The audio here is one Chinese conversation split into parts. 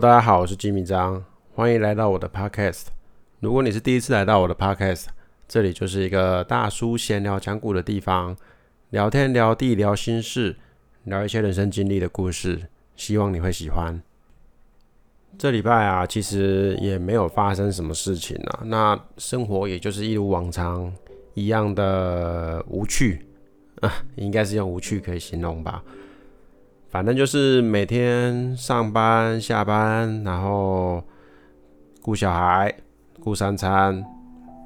大家好，我是吉米章，欢迎来到我的 Podcast。如果你是第一次来到我的 Podcast，这里就是一个大叔闲聊讲古的地方，聊天聊地聊心事，聊一些人生经历的故事，希望你会喜欢。这礼拜啊，其实也没有发生什么事情啊，那生活也就是一如往常一样的无趣啊，应该是用无趣可以形容吧。反正就是每天上班、下班，然后顾小孩、顾三餐，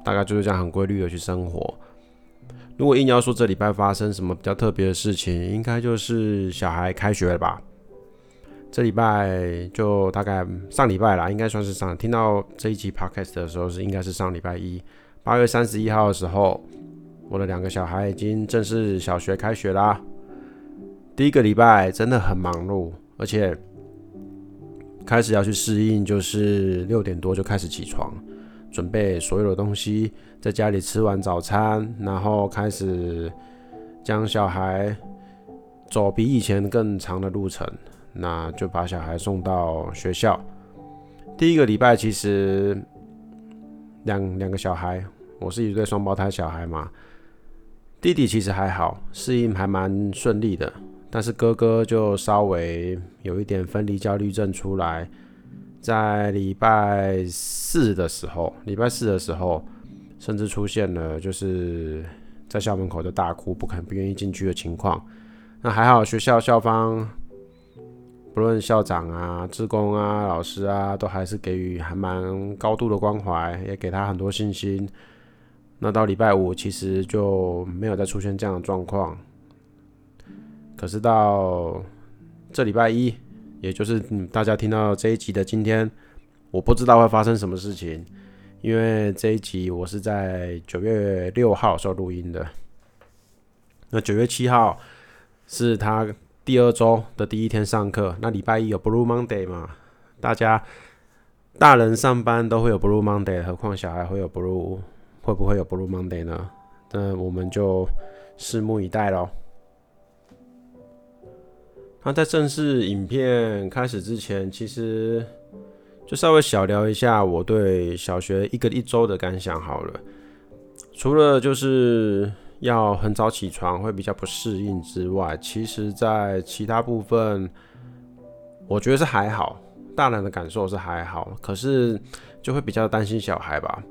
大概就是这样很规律的去生活。如果硬要说这礼拜发生什么比较特别的事情，应该就是小孩开学了吧。这礼拜就大概上礼拜啦，应该算是上。听到这一集 podcast 的时候是应该是上礼拜一，八月三十一号的时候，我的两个小孩已经正式小学开学啦。第一个礼拜真的很忙碌，而且开始要去适应，就是六点多就开始起床，准备所有的东西，在家里吃完早餐，然后开始将小孩走比以前更长的路程，那就把小孩送到学校。第一个礼拜其实两两个小孩，我是一对双胞胎小孩嘛，弟弟其实还好，适应还蛮顺利的。但是哥哥就稍微有一点分离焦虑症出来，在礼拜四的时候，礼拜四的时候，甚至出现了就是在校门口就大哭，不肯不愿意进去的情况。那还好，学校校方不论校长啊、职工啊、老师啊，都还是给予还蛮高度的关怀，也给他很多信心。那到礼拜五，其实就没有再出现这样的状况。可是到这礼拜一，也就是大家听到这一集的今天，我不知道会发生什么事情，因为这一集我是在九月六号时候录音的。那九月七号是他第二周的第一天上课，那礼拜一有 Blue Monday 嘛？大家大人上班都会有 Blue Monday，何况小孩会有 Blue，会不会有 Blue Monday 呢？那我们就拭目以待喽。那在正式影片开始之前，其实就稍微小聊一下我对小学一个一周的感想好了。除了就是要很早起床会比较不适应之外，其实在其他部分，我觉得是还好。大人的感受是还好，可是就会比较担心小孩吧，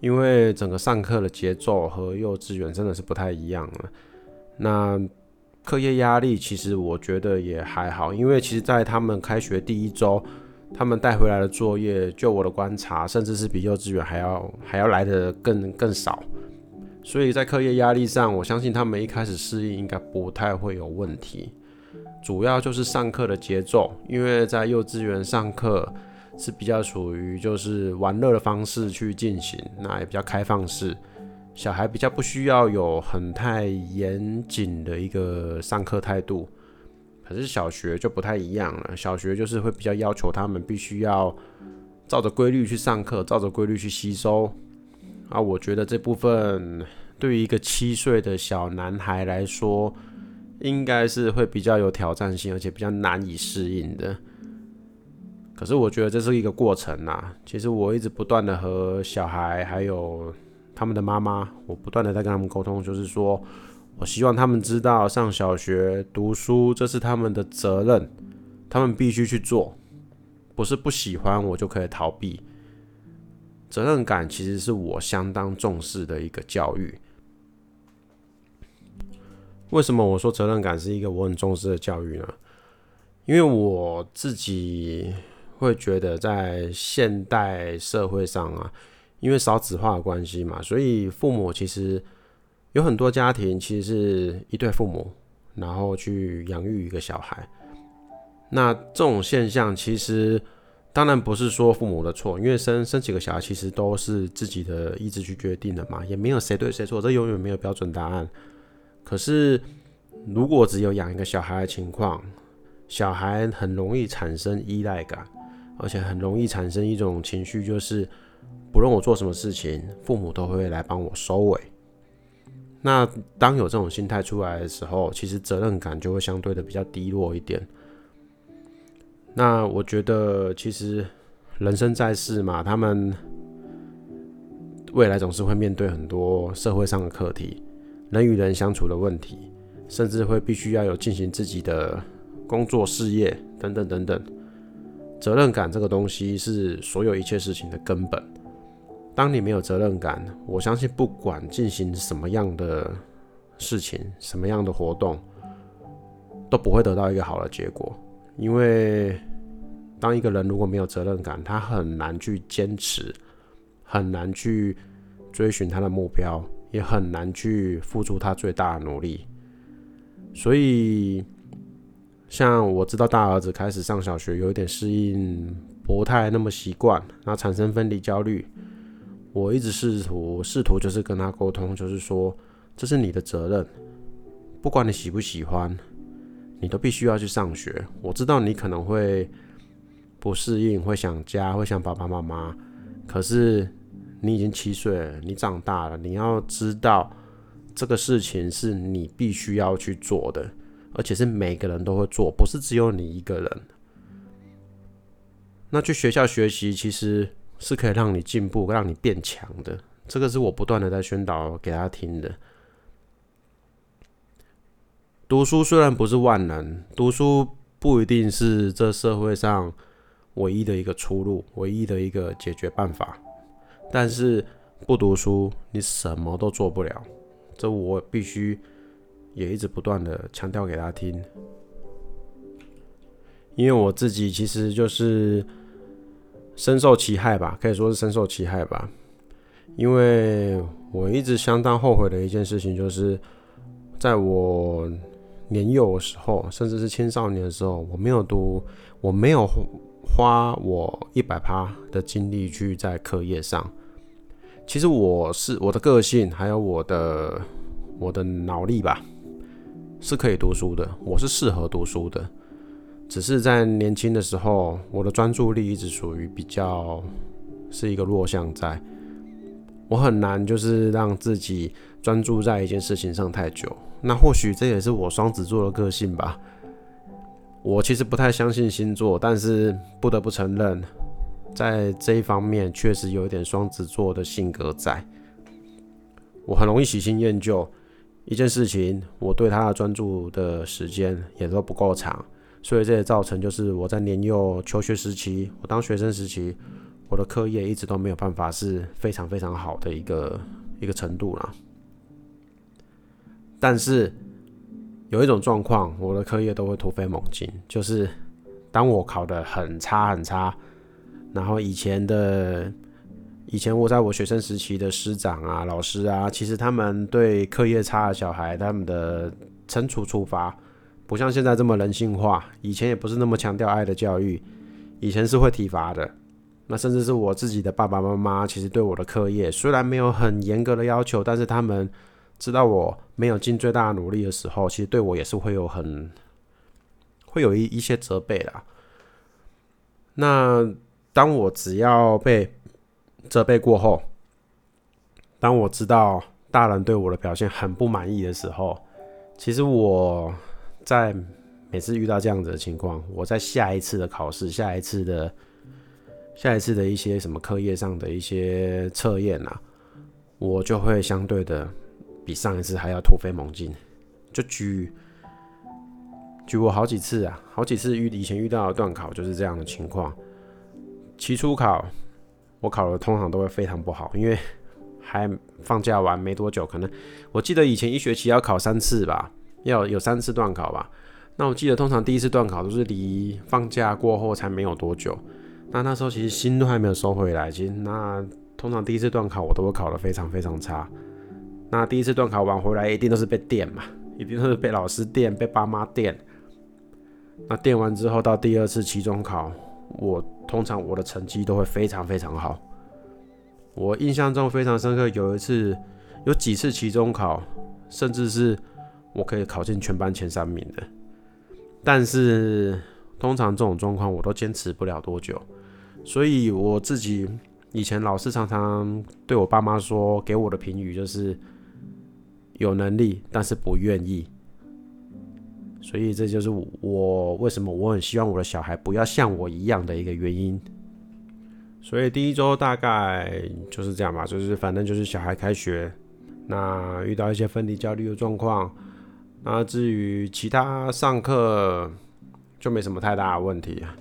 因为整个上课的节奏和幼稚园真的是不太一样了。那课业压力其实我觉得也还好，因为其实，在他们开学第一周，他们带回来的作业，就我的观察，甚至是比幼稚园还要还要来的更更少。所以在课业压力上，我相信他们一开始适应应该不太会有问题。主要就是上课的节奏，因为在幼稚园上课是比较属于就是玩乐的方式去进行，那也比较开放式。小孩比较不需要有很太严谨的一个上课态度，可是小学就不太一样了。小学就是会比较要求他们必须要照着规律去上课，照着规律去吸收。啊，我觉得这部分对于一个七岁的小男孩来说，应该是会比较有挑战性，而且比较难以适应的。可是我觉得这是一个过程呐。其实我一直不断的和小孩还有。他们的妈妈，我不断的在跟他们沟通，就是说我希望他们知道，上小学读书这是他们的责任，他们必须去做，不是不喜欢我就可以逃避。责任感其实是我相当重视的一个教育。为什么我说责任感是一个我很重视的教育呢？因为我自己会觉得，在现代社会上啊。因为少子化的关系嘛，所以父母其实有很多家庭其实是一对父母，然后去养育一个小孩。那这种现象其实当然不是说父母的错，因为生生几个小孩其实都是自己的意志去决定的嘛，也没有谁对谁错，这永远没有标准答案。可是如果只有养一个小孩的情况，小孩很容易产生依赖感，而且很容易产生一种情绪，就是。不论我做什么事情，父母都会来帮我收尾。那当有这种心态出来的时候，其实责任感就会相对的比较低落一点。那我觉得其实人生在世嘛，他们未来总是会面对很多社会上的课题，人与人相处的问题，甚至会必须要有进行自己的工作事业等等等等。责任感这个东西是所有一切事情的根本。当你没有责任感，我相信不管进行什么样的事情、什么样的活动，都不会得到一个好的结果。因为当一个人如果没有责任感，他很难去坚持，很难去追寻他的目标，也很难去付出他最大的努力。所以。像我知道大儿子开始上小学，有一点适应不太那么习惯，那产生分离焦虑。我一直试图试图就是跟他沟通，就是说这是你的责任，不管你喜不喜欢，你都必须要去上学。我知道你可能会不适应，会想家，会想爸爸妈妈，可是你已经七岁了，你长大了，你要知道这个事情是你必须要去做的。而且是每个人都会做，不是只有你一个人。那去学校学习其实是可以让你进步、让你变强的。这个是我不断的在宣导给他听的。读书虽然不是万能，读书不一定是这社会上唯一的一个出路、唯一的一个解决办法。但是不读书，你什么都做不了。这我必须。也一直不断的强调给他听，因为我自己其实就是深受其害吧，可以说是深受其害吧。因为我一直相当后悔的一件事情，就是在我年幼的时候，甚至是青少年的时候，我没有读，我没有花我一百趴的精力去在课业上。其实我是我的个性，还有我的我的脑力吧。是可以读书的，我是适合读书的，只是在年轻的时候，我的专注力一直属于比较是一个弱项，在我很难就是让自己专注在一件事情上太久。那或许这也是我双子座的个性吧。我其实不太相信星座，但是不得不承认，在这一方面确实有一点双子座的性格在。我很容易喜新厌旧。一件事情，我对他的专注的时间也都不够长，所以这也造成就是我在年幼求学时期，我当学生时期，我的课业一直都没有办法是非常非常好的一个一个程度啦。但是有一种状况，我的课业都会突飞猛进，就是当我考得很差很差，然后以前的。以前我在我学生时期的师长啊、老师啊，其实他们对课业差的小孩，他们的惩处处罚不像现在这么人性化。以前也不是那么强调爱的教育，以前是会体罚的。那甚至是我自己的爸爸妈妈，其实对我的课业虽然没有很严格的要求，但是他们知道我没有尽最大努力的时候，其实对我也是会有很会有一一些责备啦。那当我只要被责备过后，当我知道大人对我的表现很不满意的时候，其实我在每次遇到这样子的情况，我在下一次的考试、下一次的、下一次的一些什么课业上的一些测验啊，我就会相对的比上一次还要突飞猛进。就举举我好几次啊，好几次遇以前遇到的段考就是这样的情况，期初考。我考的通常都会非常不好，因为还放假完没多久，可能我记得以前一学期要考三次吧，要有三次段考吧。那我记得通常第一次段考都是离放假过后才没有多久，那那时候其实心都还没有收回来，其实那通常第一次段考我都会考得非常非常差。那第一次段考完回来一定都是被电嘛，一定都是被老师电，被爸妈电。那电完之后到第二次期中考。我通常我的成绩都会非常非常好。我印象中非常深刻，有一次有几次期中考，甚至是我可以考进全班前三名的。但是通常这种状况我都坚持不了多久，所以我自己以前老师常常对我爸妈说，给我的评语就是有能力，但是不愿意。所以这就是我为什么我很希望我的小孩不要像我一样的一个原因。所以第一周大概就是这样吧，就是反正就是小孩开学，那遇到一些分离焦虑的状况，那至于其他上课就没什么太大的问题啊。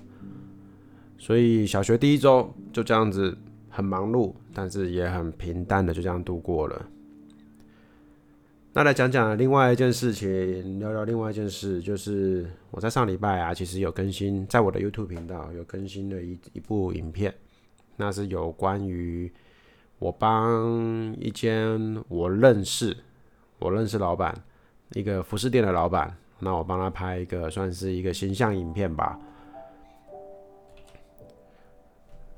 所以小学第一周就这样子很忙碌，但是也很平淡的就这样度过了。那来讲讲另外一件事情，聊聊另外一件事，就是我在上礼拜啊，其实有更新，在我的 YouTube 频道有更新了一一部影片，那是有关于我帮一间我认识，我认识老板，一个服饰店的老板，那我帮他拍一个算是一个形象影片吧。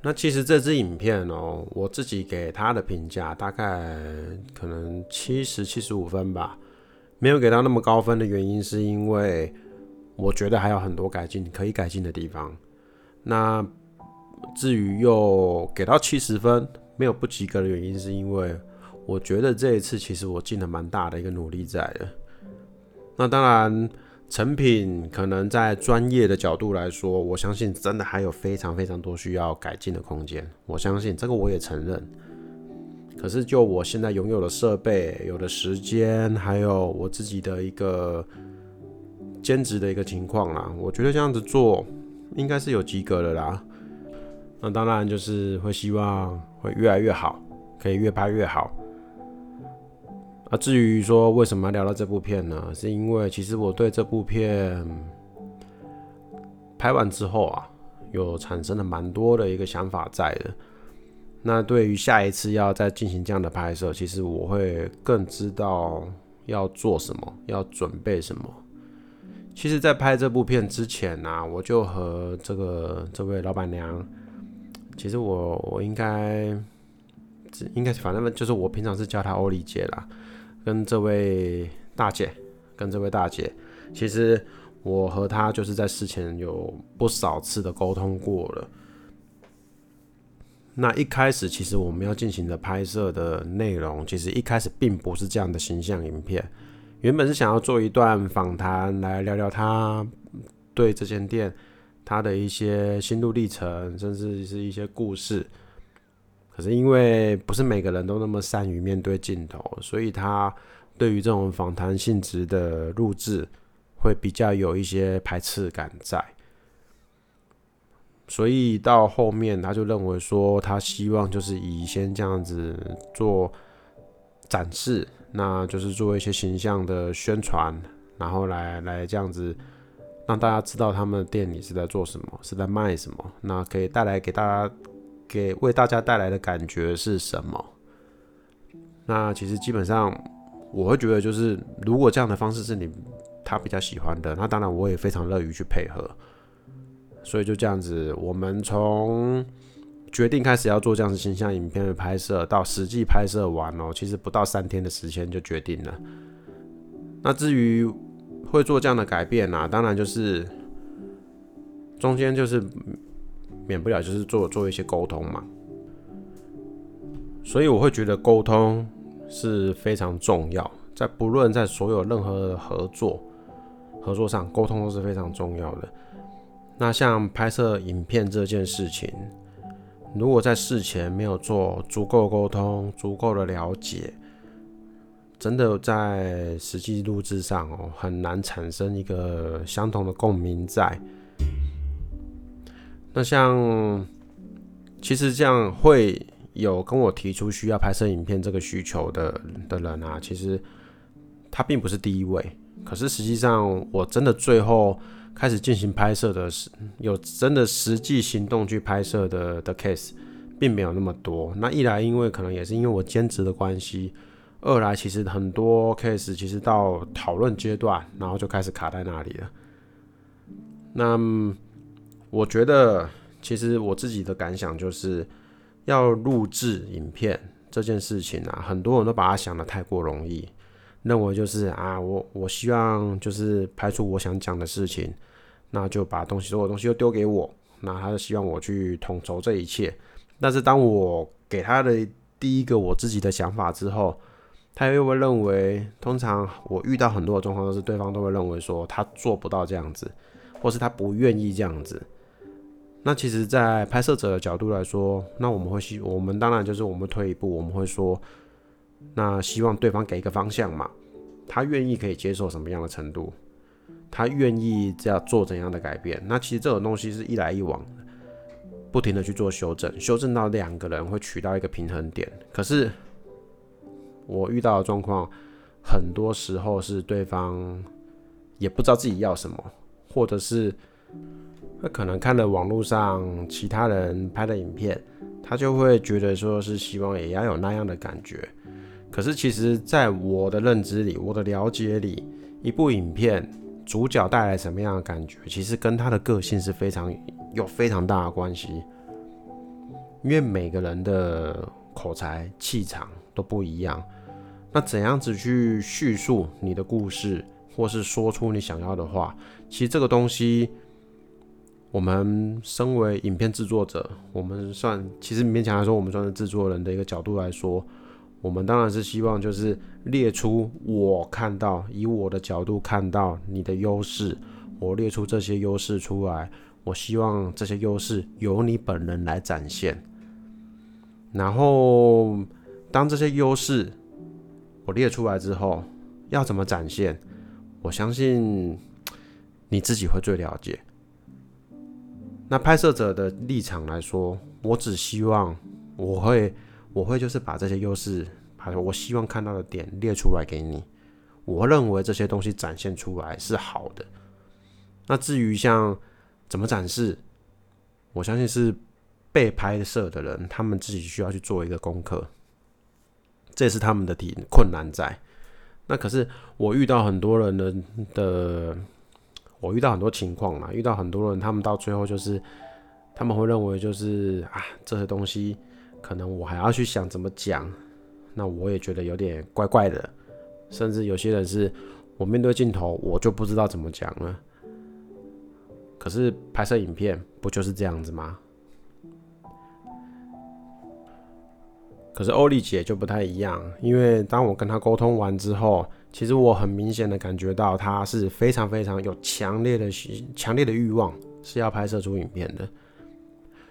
那其实这支影片哦，我自己给他的评价大概可能七十七十五分吧，没有给到那么高分的原因是因为我觉得还有很多改进可以改进的地方。那至于又给到七十分没有不及格的原因，是因为我觉得这一次其实我尽了蛮大的一个努力在的。那当然。成品可能在专业的角度来说，我相信真的还有非常非常多需要改进的空间。我相信这个我也承认。可是就我现在拥有的设备、有的时间，还有我自己的一个兼职的一个情况啦，我觉得这样子做应该是有及格的啦。那当然就是会希望会越来越好，可以越拍越好。啊，至于说为什么要聊到这部片呢？是因为其实我对这部片拍完之后啊，有产生了蛮多的一个想法在的。那对于下一次要再进行这样的拍摄，其实我会更知道要做什么，要准备什么。其实，在拍这部片之前呢，我就和这个这位老板娘，其实我我应该应该反正就是我平常是叫她欧丽姐啦。跟这位大姐，跟这位大姐，其实我和她就是在事前有不少次的沟通过了。那一开始，其实我们要进行的拍摄的内容，其实一开始并不是这样的形象影片。原本是想要做一段访谈，来聊聊他对这间店他的一些心路历程，甚至是一些故事。可是因为不是每个人都那么善于面对镜头，所以他对于这种访谈性质的录制会比较有一些排斥感在。所以到后面他就认为说，他希望就是以先这样子做展示，那就是做一些形象的宣传，然后来来这样子让大家知道他们的店里是在做什么，是在卖什么，那可以带来给大家。给为大家带来的感觉是什么？那其实基本上，我会觉得就是，如果这样的方式是你他比较喜欢的，那当然我也非常乐于去配合。所以就这样子，我们从决定开始要做这样子形象影片的拍摄，到实际拍摄完哦，其实不到三天的时间就决定了。那至于会做这样的改变啊，当然就是中间就是。免不了就是做做一些沟通嘛，所以我会觉得沟通是非常重要，在不论在所有任何的合作合作上，沟通都是非常重要的。那像拍摄影片这件事情，如果在事前没有做足够沟通、足够的了解，真的在实际录制上哦，很难产生一个相同的共鸣在。那像，其实这样会有跟我提出需要拍摄影片这个需求的的人啊，其实他并不是第一位。可是实际上，我真的最后开始进行拍摄的是有真的实际行动去拍摄的的 case，并没有那么多。那一来，因为可能也是因为我兼职的关系；二来，其实很多 case 其实到讨论阶段，然后就开始卡在那里了。那。我觉得，其实我自己的感想就是，要录制影片这件事情啊，很多人都把它想的太过容易，认为就是啊，我我希望就是拍出我想讲的事情，那就把东西所有东西都丢给我，那他就希望我去统筹这一切。但是当我给他的第一个我自己的想法之后，他又会认为，通常我遇到很多的状况都是对方都会认为说他做不到这样子，或是他不愿意这样子。那其实，在拍摄者的角度来说，那我们会希，我们当然就是我们退一步，我们会说，那希望对方给一个方向嘛，他愿意可以接受什么样的程度，他愿意这样做怎样的改变。那其实这种东西是一来一往，不停的去做修正，修正到两个人会取到一个平衡点。可是我遇到的状况，很多时候是对方也不知道自己要什么，或者是。他可能看了网络上其他人拍的影片，他就会觉得说是希望也要有那样的感觉。可是其实，在我的认知里，我的了解里，一部影片主角带来什么样的感觉，其实跟他的个性是非常有非常大的关系。因为每个人的口才、气场都不一样，那怎样子去叙述你的故事，或是说出你想要的话，其实这个东西。我们身为影片制作者，我们算其实勉强来说，我们算是制作人的一个角度来说，我们当然是希望就是列出我看到，以我的角度看到你的优势，我列出这些优势出来，我希望这些优势由你本人来展现。然后当这些优势我列出来之后，要怎么展现？我相信你自己会最了解。那拍摄者的立场来说，我只希望我会我会就是把这些优势，把我希望看到的点列出来给你。我认为这些东西展现出来是好的。那至于像怎么展示，我相信是被拍摄的人他们自己需要去做一个功课，这是他们的题困难在。那可是我遇到很多人的的。我遇到很多情况啦，遇到很多人，他们到最后就是他们会认为就是啊，这些东西可能我还要去想怎么讲，那我也觉得有点怪怪的，甚至有些人是我面对镜头我就不知道怎么讲了。可是拍摄影片不就是这样子吗？可是欧丽姐就不太一样，因为当我跟她沟通完之后。其实我很明显的感觉到，他是非常非常有强烈的、强烈的欲望，是要拍摄出影片的。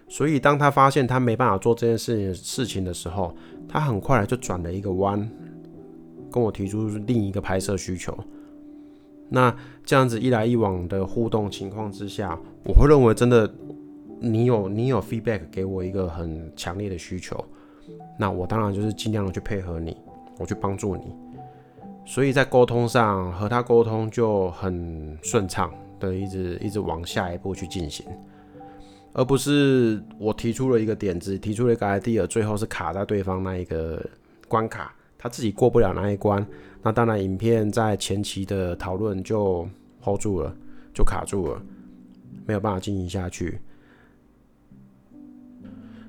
所以当他发现他没办法做这件事情事情的时候，他很快就转了一个弯，跟我提出另一个拍摄需求。那这样子一来一往的互动情况之下，我会认为真的，你有你有 feedback 给我一个很强烈的需求，那我当然就是尽量的去配合你，我去帮助你。所以在沟通上和他沟通就很顺畅的，一直一直往下一步去进行，而不是我提出了一个点子，提出了一个 idea，最后是卡在对方那一个关卡，他自己过不了那一关，那当然影片在前期的讨论就 hold 住了，就卡住了，没有办法进行下去。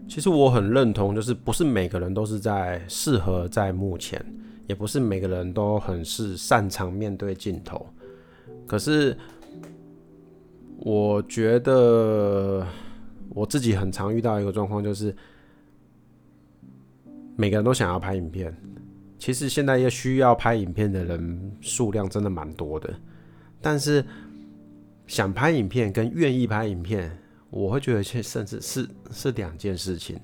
其实我很认同，就是不是每个人都是在适合在目前。也不是每个人都很是擅长面对镜头，可是我觉得我自己很常遇到一个状况，就是每个人都想要拍影片。其实现在要需要拍影片的人数量真的蛮多的，但是想拍影片跟愿意拍影片，我会觉得甚至是是两件事情。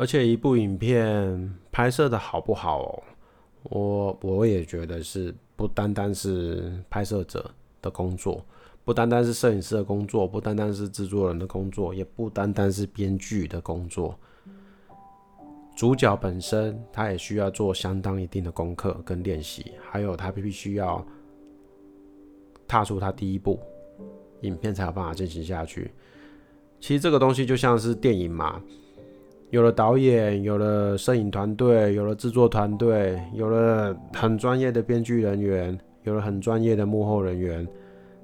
而且一部影片拍摄的好不好，我我也觉得是不单单是拍摄者的工作，不单单是摄影师的工作，不单单是制作人的工作，也不单单是编剧的工作。主角本身他也需要做相当一定的功课跟练习，还有他必须要踏出他第一步，影片才有办法进行下去。其实这个东西就像是电影嘛。有了导演，有了摄影团队，有了制作团队，有了很专业的编剧人员，有了很专业的幕后人员，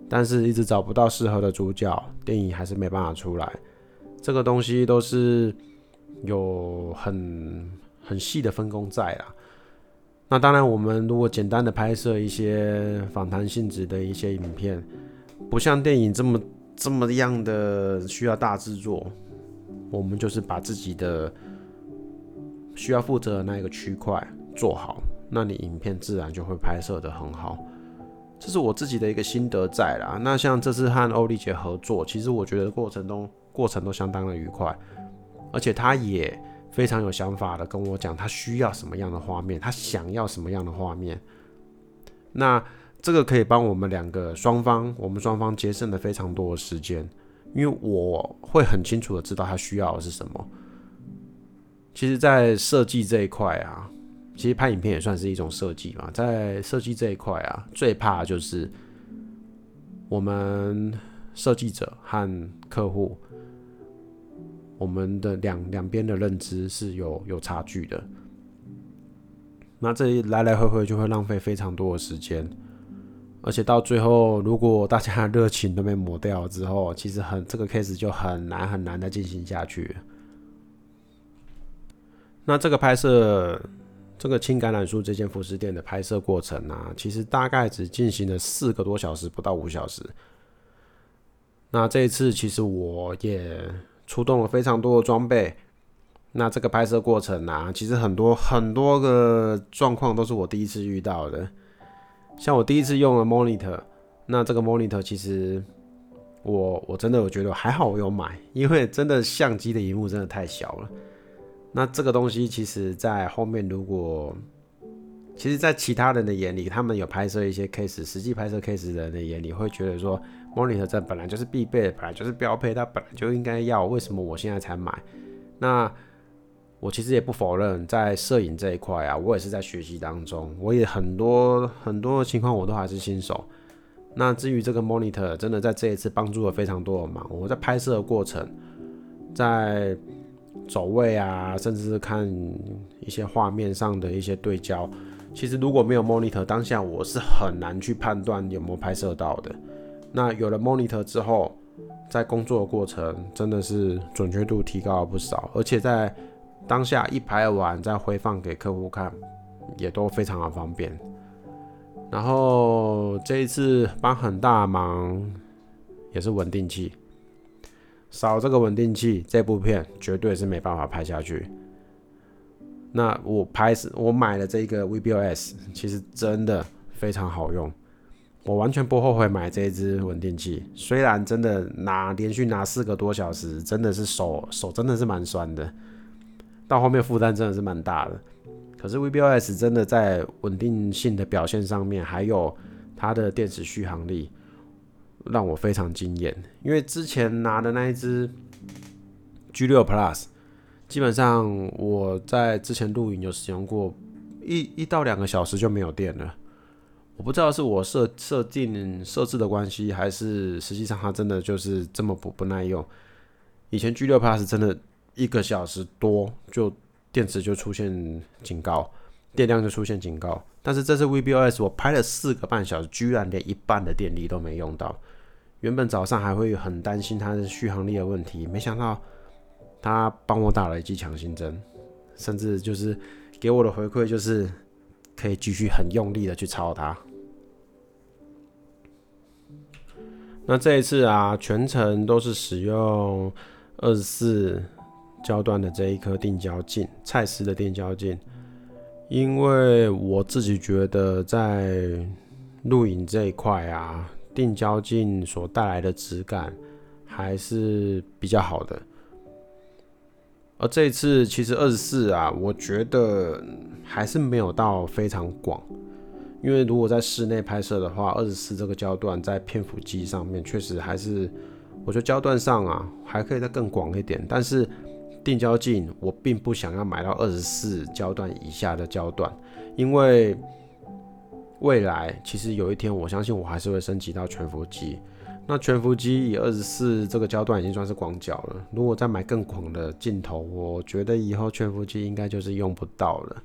但是一直找不到适合的主角，电影还是没办法出来。这个东西都是有很很细的分工在啊。那当然，我们如果简单的拍摄一些访谈性质的一些影片，不像电影这么这么样的需要大制作。我们就是把自己的需要负责的那一个区块做好，那你影片自然就会拍摄的很好。这是我自己的一个心得在啦。那像这次和欧丽姐合作，其实我觉得过程中过程都相当的愉快，而且她也非常有想法的跟我讲，她需要什么样的画面，她想要什么样的画面。那这个可以帮我们两个双方，我们双方节省了非常多的时间，因为我会很清楚的知道他需要的是什么。其实，在设计这一块啊，其实拍影片也算是一种设计嘛。在设计这一块啊，最怕就是我们设计者和客户，我们的两两边的认知是有有差距的。那这一来来回回就会浪费非常多的时间，而且到最后，如果大家热情都被磨掉之后，其实很这个 case 就很难很难的进行下去。那这个拍摄，这个青橄榄树这间服饰店的拍摄过程啊，其实大概只进行了四个多小时，不到五小时。那这一次，其实我也出动了非常多的装备。那这个拍摄过程啊，其实很多很多个状况都是我第一次遇到的。像我第一次用了 monitor，那这个 monitor 其实我我真的我觉得还好，我有买，因为真的相机的荧幕真的太小了。那这个东西，其实，在后面如果，其实，在其他人的眼里，他们有拍摄一些 case，实际拍摄 case 人的眼里，会觉得说，monitor 这本来就是必备的，本来就是标配，它本来就应该要，为什么我现在才买？那我其实也不否认，在摄影这一块啊，我也是在学习当中，我也很多很多的情况，我都还是新手。那至于这个 monitor，真的在这一次帮助了非常多的忙。我在拍摄的过程，在走位啊，甚至是看一些画面上的一些对焦，其实如果没有 monitor，当下我是很难去判断有没有拍摄到的。那有了 monitor 之后，在工作的过程真的是准确度提高了不少，而且在当下一拍完再回放给客户看，也都非常的方便。然后这一次帮很大忙，也是稳定器。少这个稳定器，这部片绝对是没办法拍下去。那我拍是，我买了这个 VBOS，其实真的非常好用，我完全不后悔买这一支稳定器。虽然真的拿连续拿四个多小时，真的是手手真的是蛮酸的，到后面负担真的是蛮大的。可是 VBOS 真的在稳定性的表现上面，还有它的电池续航力。让我非常惊艳，因为之前拿的那一只 G 六 Plus，基本上我在之前录影有使用过一一到两个小时就没有电了。我不知道是我设设定设置的关系，还是实际上它真的就是这么不不耐用。以前 G 六 Plus 真的一个小时多就电池就出现警告，电量就出现警告，但是这次 VBOS 我拍了四个半小时，居然连一半的电力都没用到。原本早上还会很担心它的续航力的问题，没想到他帮我打了一剂强心针，甚至就是给我的回馈就是可以继续很用力的去操它。那这一次啊，全程都是使用二十四焦段的这一颗定焦镜，蔡司的定焦镜，因为我自己觉得在录影这一块啊。定焦镜所带来的质感还是比较好的，而这次其实二十四啊，我觉得还是没有到非常广，因为如果在室内拍摄的话，二十四这个焦段在片幅机上面确实还是，我觉得焦段上啊还可以再更广一点，但是定焦镜我并不想要买到二十四焦段以下的焦段，因为。未来其实有一天，我相信我还是会升级到全幅机。那全幅机以二十四这个焦段已经算是广角了。如果再买更广的镜头，我觉得以后全幅机应该就是用不到了。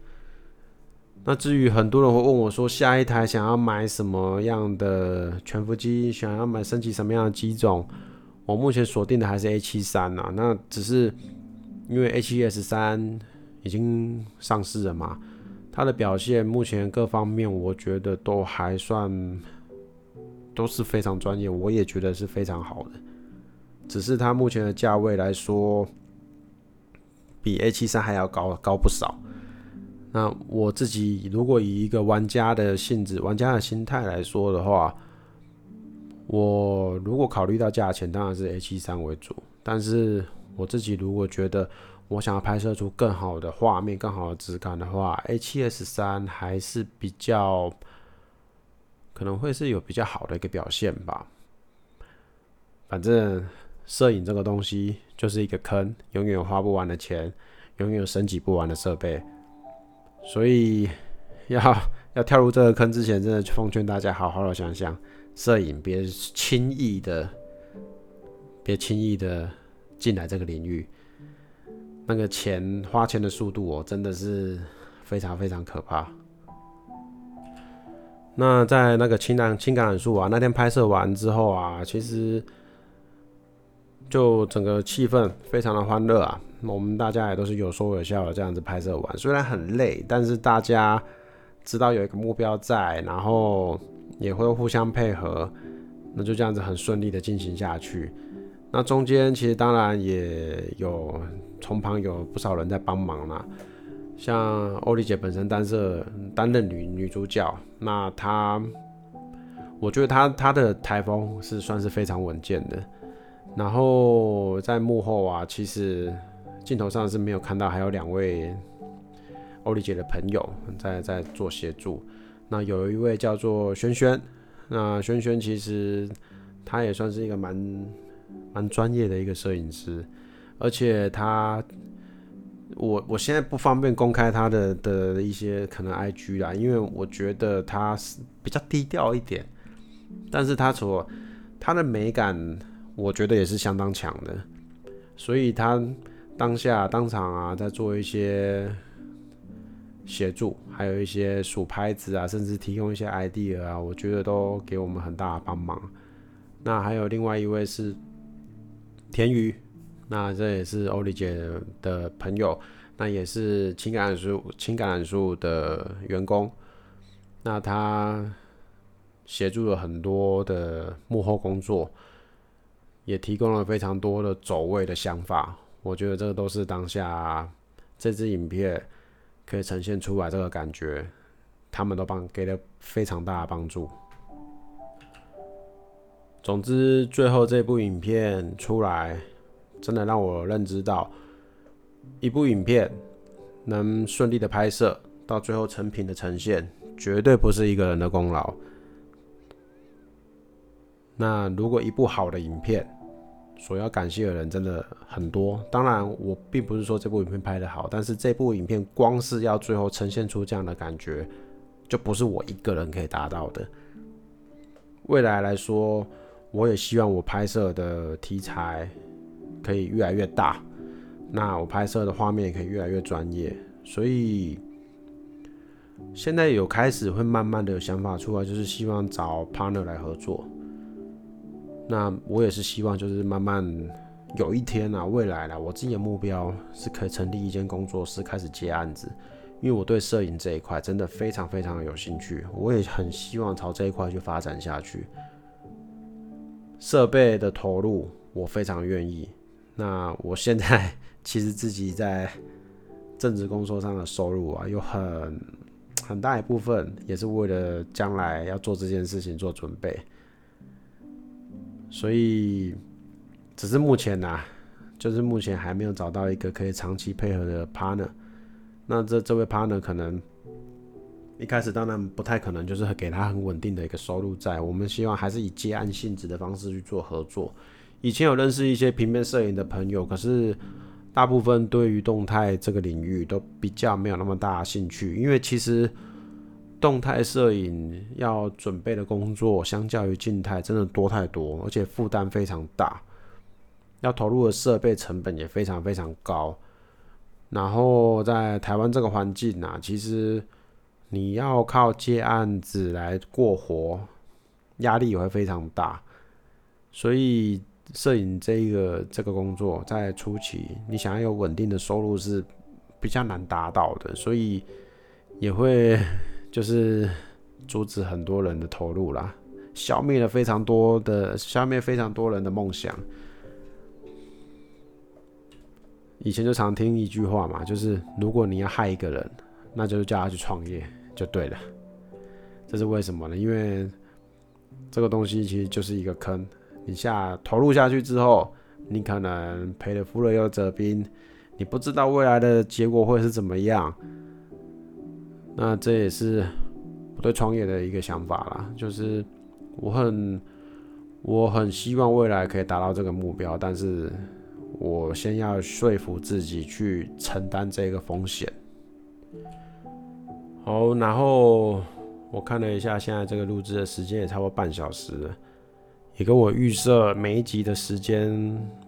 那至于很多人会问我说，下一台想要买什么样的全幅机，想要买升级什么样的机种？我目前锁定的还是 A 七三啊。那只是因为 A 七 S 三已经上市了嘛。它的表现目前各方面，我觉得都还算都是非常专业，我也觉得是非常好的。只是它目前的价位来说，比 A 七三还要高高不少。那我自己如果以一个玩家的性质、玩家的心态来说的话，我如果考虑到价钱，当然是 A 七三为主。但是我自己如果觉得我想要拍摄出更好的画面、更好的质感的话，A 七 S 三还是比较可能会是有比较好的一个表现吧。反正摄影这个东西就是一个坑，永远有花不完的钱，永远有升级不完的设备。所以要要跳入这个坑之前，真的奉劝大家好好的想想，摄影别轻易的，别轻易的进来这个领域。那个钱花钱的速度哦，真的是非常非常可怕。那在那个情感情感染素啊，那天拍摄完之后啊，其实就整个气氛非常的欢乐啊。我们大家也都是有说有笑的这样子拍摄完，虽然很累，但是大家知道有一个目标在，然后也会互相配合，那就这样子很顺利的进行下去。那中间其实当然也有从旁有不少人在帮忙啦，像欧丽姐本身担任担任女女主角，那她我觉得她她的台风是算是非常稳健的，然后在幕后啊，其实。镜头上是没有看到，还有两位欧丽姐的朋友在在做协助。那有一位叫做轩轩，那轩轩其实他也算是一个蛮蛮专业的一个摄影师，而且他我我现在不方便公开他的的一些可能 IG 啦，因为我觉得他是比较低调一点，但是他所他的美感，我觉得也是相当强的，所以他。当下当场啊，在做一些协助，还有一些数拍子啊，甚至提供一些 idea 啊，我觉得都给我们很大的帮忙。那还有另外一位是田鱼，那这也是欧丽姐的朋友，那也是情感树情感树的员工。那他协助了很多的幕后工作，也提供了非常多的走位的想法。我觉得这个都是当下这支影片可以呈现出来这个感觉，他们都帮给了非常大的帮助。总之，最后这部影片出来，真的让我认知到，一部影片能顺利的拍摄到最后成品的呈现，绝对不是一个人的功劳。那如果一部好的影片，所要感谢的人真的很多。当然，我并不是说这部影片拍的好，但是这部影片光是要最后呈现出这样的感觉，就不是我一个人可以达到的。未来来说，我也希望我拍摄的题材可以越来越大，那我拍摄的画面也可以越来越专业。所以现在有开始会慢慢的有想法出来，就是希望找 partner 来合作。那我也是希望，就是慢慢有一天啊，未来啦，我自己的目标是可以成立一间工作室，开始接案子。因为我对摄影这一块真的非常非常有兴趣，我也很希望朝这一块去发展下去。设备的投入我非常愿意。那我现在 其实自己在正职工作上的收入啊，有很很大一部分也是为了将来要做这件事情做准备。所以，只是目前呐，就是目前还没有找到一个可以长期配合的 partner。那这这位 partner 可能一开始当然不太可能，就是给他很稳定的一个收入在。我们希望还是以接案性质的方式去做合作。以前有认识一些平面摄影的朋友，可是大部分对于动态这个领域都比较没有那么大兴趣，因为其实。动态摄影要准备的工作，相较于静态真的多太多，而且负担非常大，要投入的设备成本也非常非常高。然后在台湾这个环境啊，其实你要靠接案子来过活，压力也会非常大。所以摄影这个这个工作在初期，你想要有稳定的收入是比较难达到的，所以也会。就是阻止很多人的投入啦，消灭了非常多的，消灭非常多人的梦想。以前就常听一句话嘛，就是如果你要害一个人，那就叫他去创业就对了。这是为什么呢？因为这个东西其实就是一个坑，你下投入下去之后，你可能赔了夫人又折兵，你不知道未来的结果会是怎么样。那这也是我对创业的一个想法啦，就是我很我很希望未来可以达到这个目标，但是我先要说服自己去承担这个风险。好，然后我看了一下，现在这个录制的时间也差不多半小时，也跟我预设每一集的时间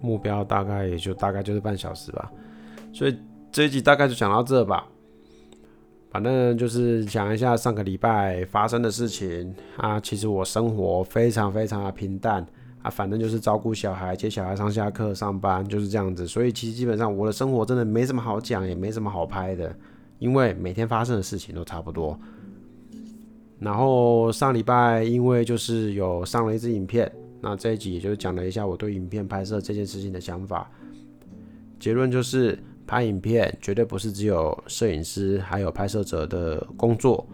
目标大概也就大概就是半小时吧，所以这一集大概就讲到这吧。反正就是讲一下上个礼拜发生的事情啊。其实我生活非常非常的平淡啊，反正就是照顾小孩、接小孩上下课、上班，就是这样子。所以其实基本上我的生活真的没什么好讲，也没什么好拍的，因为每天发生的事情都差不多。然后上礼拜因为就是有上了一支影片，那这一集也就是讲了一下我对影片拍摄这件事情的想法。结论就是。拍影片绝对不是只有摄影师还有拍摄者的工作。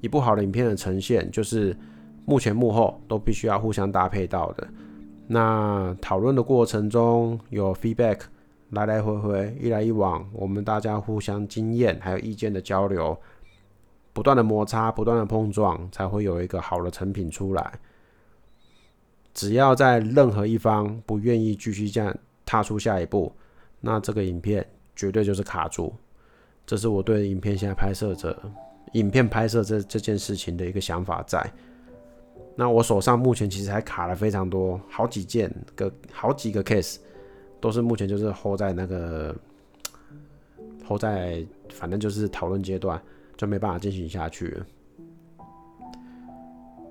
一部好的影片的呈现，就是幕前幕后都必须要互相搭配到的。那讨论的过程中有 feedback，来来回回，一来一往，我们大家互相经验还有意见的交流，不断的摩擦，不断的碰撞，才会有一个好的成品出来。只要在任何一方不愿意继续这样踏出下一步。那这个影片绝对就是卡住，这是我对影片现在拍摄者、影片拍摄这这件事情的一个想法在。那我手上目前其实还卡了非常多，好几件个、好几个 case，都是目前就是 hold 在那个 hold 在，反正就是讨论阶段，就没办法进行下去。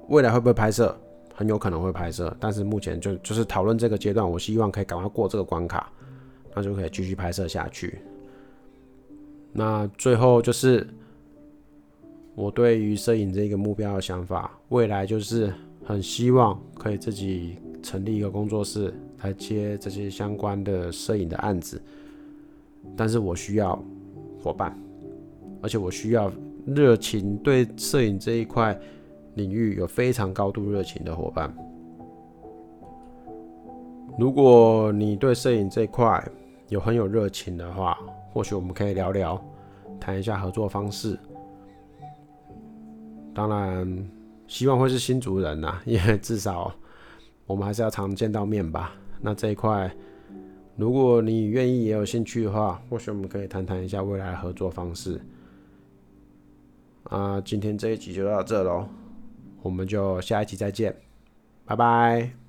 未来会不会拍摄？很有可能会拍摄，但是目前就就是讨论这个阶段，我希望可以赶快过这个关卡。那就可以继续拍摄下去。那最后就是我对于摄影这个目标的想法，未来就是很希望可以自己成立一个工作室来接这些相关的摄影的案子。但是我需要伙伴，而且我需要热情对摄影这一块领域有非常高度热情的伙伴。如果你对摄影这块有很有热情的话，或许我们可以聊聊，谈一下合作方式。当然，希望会是新族人呐，因为至少我们还是要常见到面吧。那这一块，如果你愿意也有兴趣的话，或许我们可以谈谈一下未来合作方式。啊，今天这一集就到这喽，我们就下一集再见，拜拜。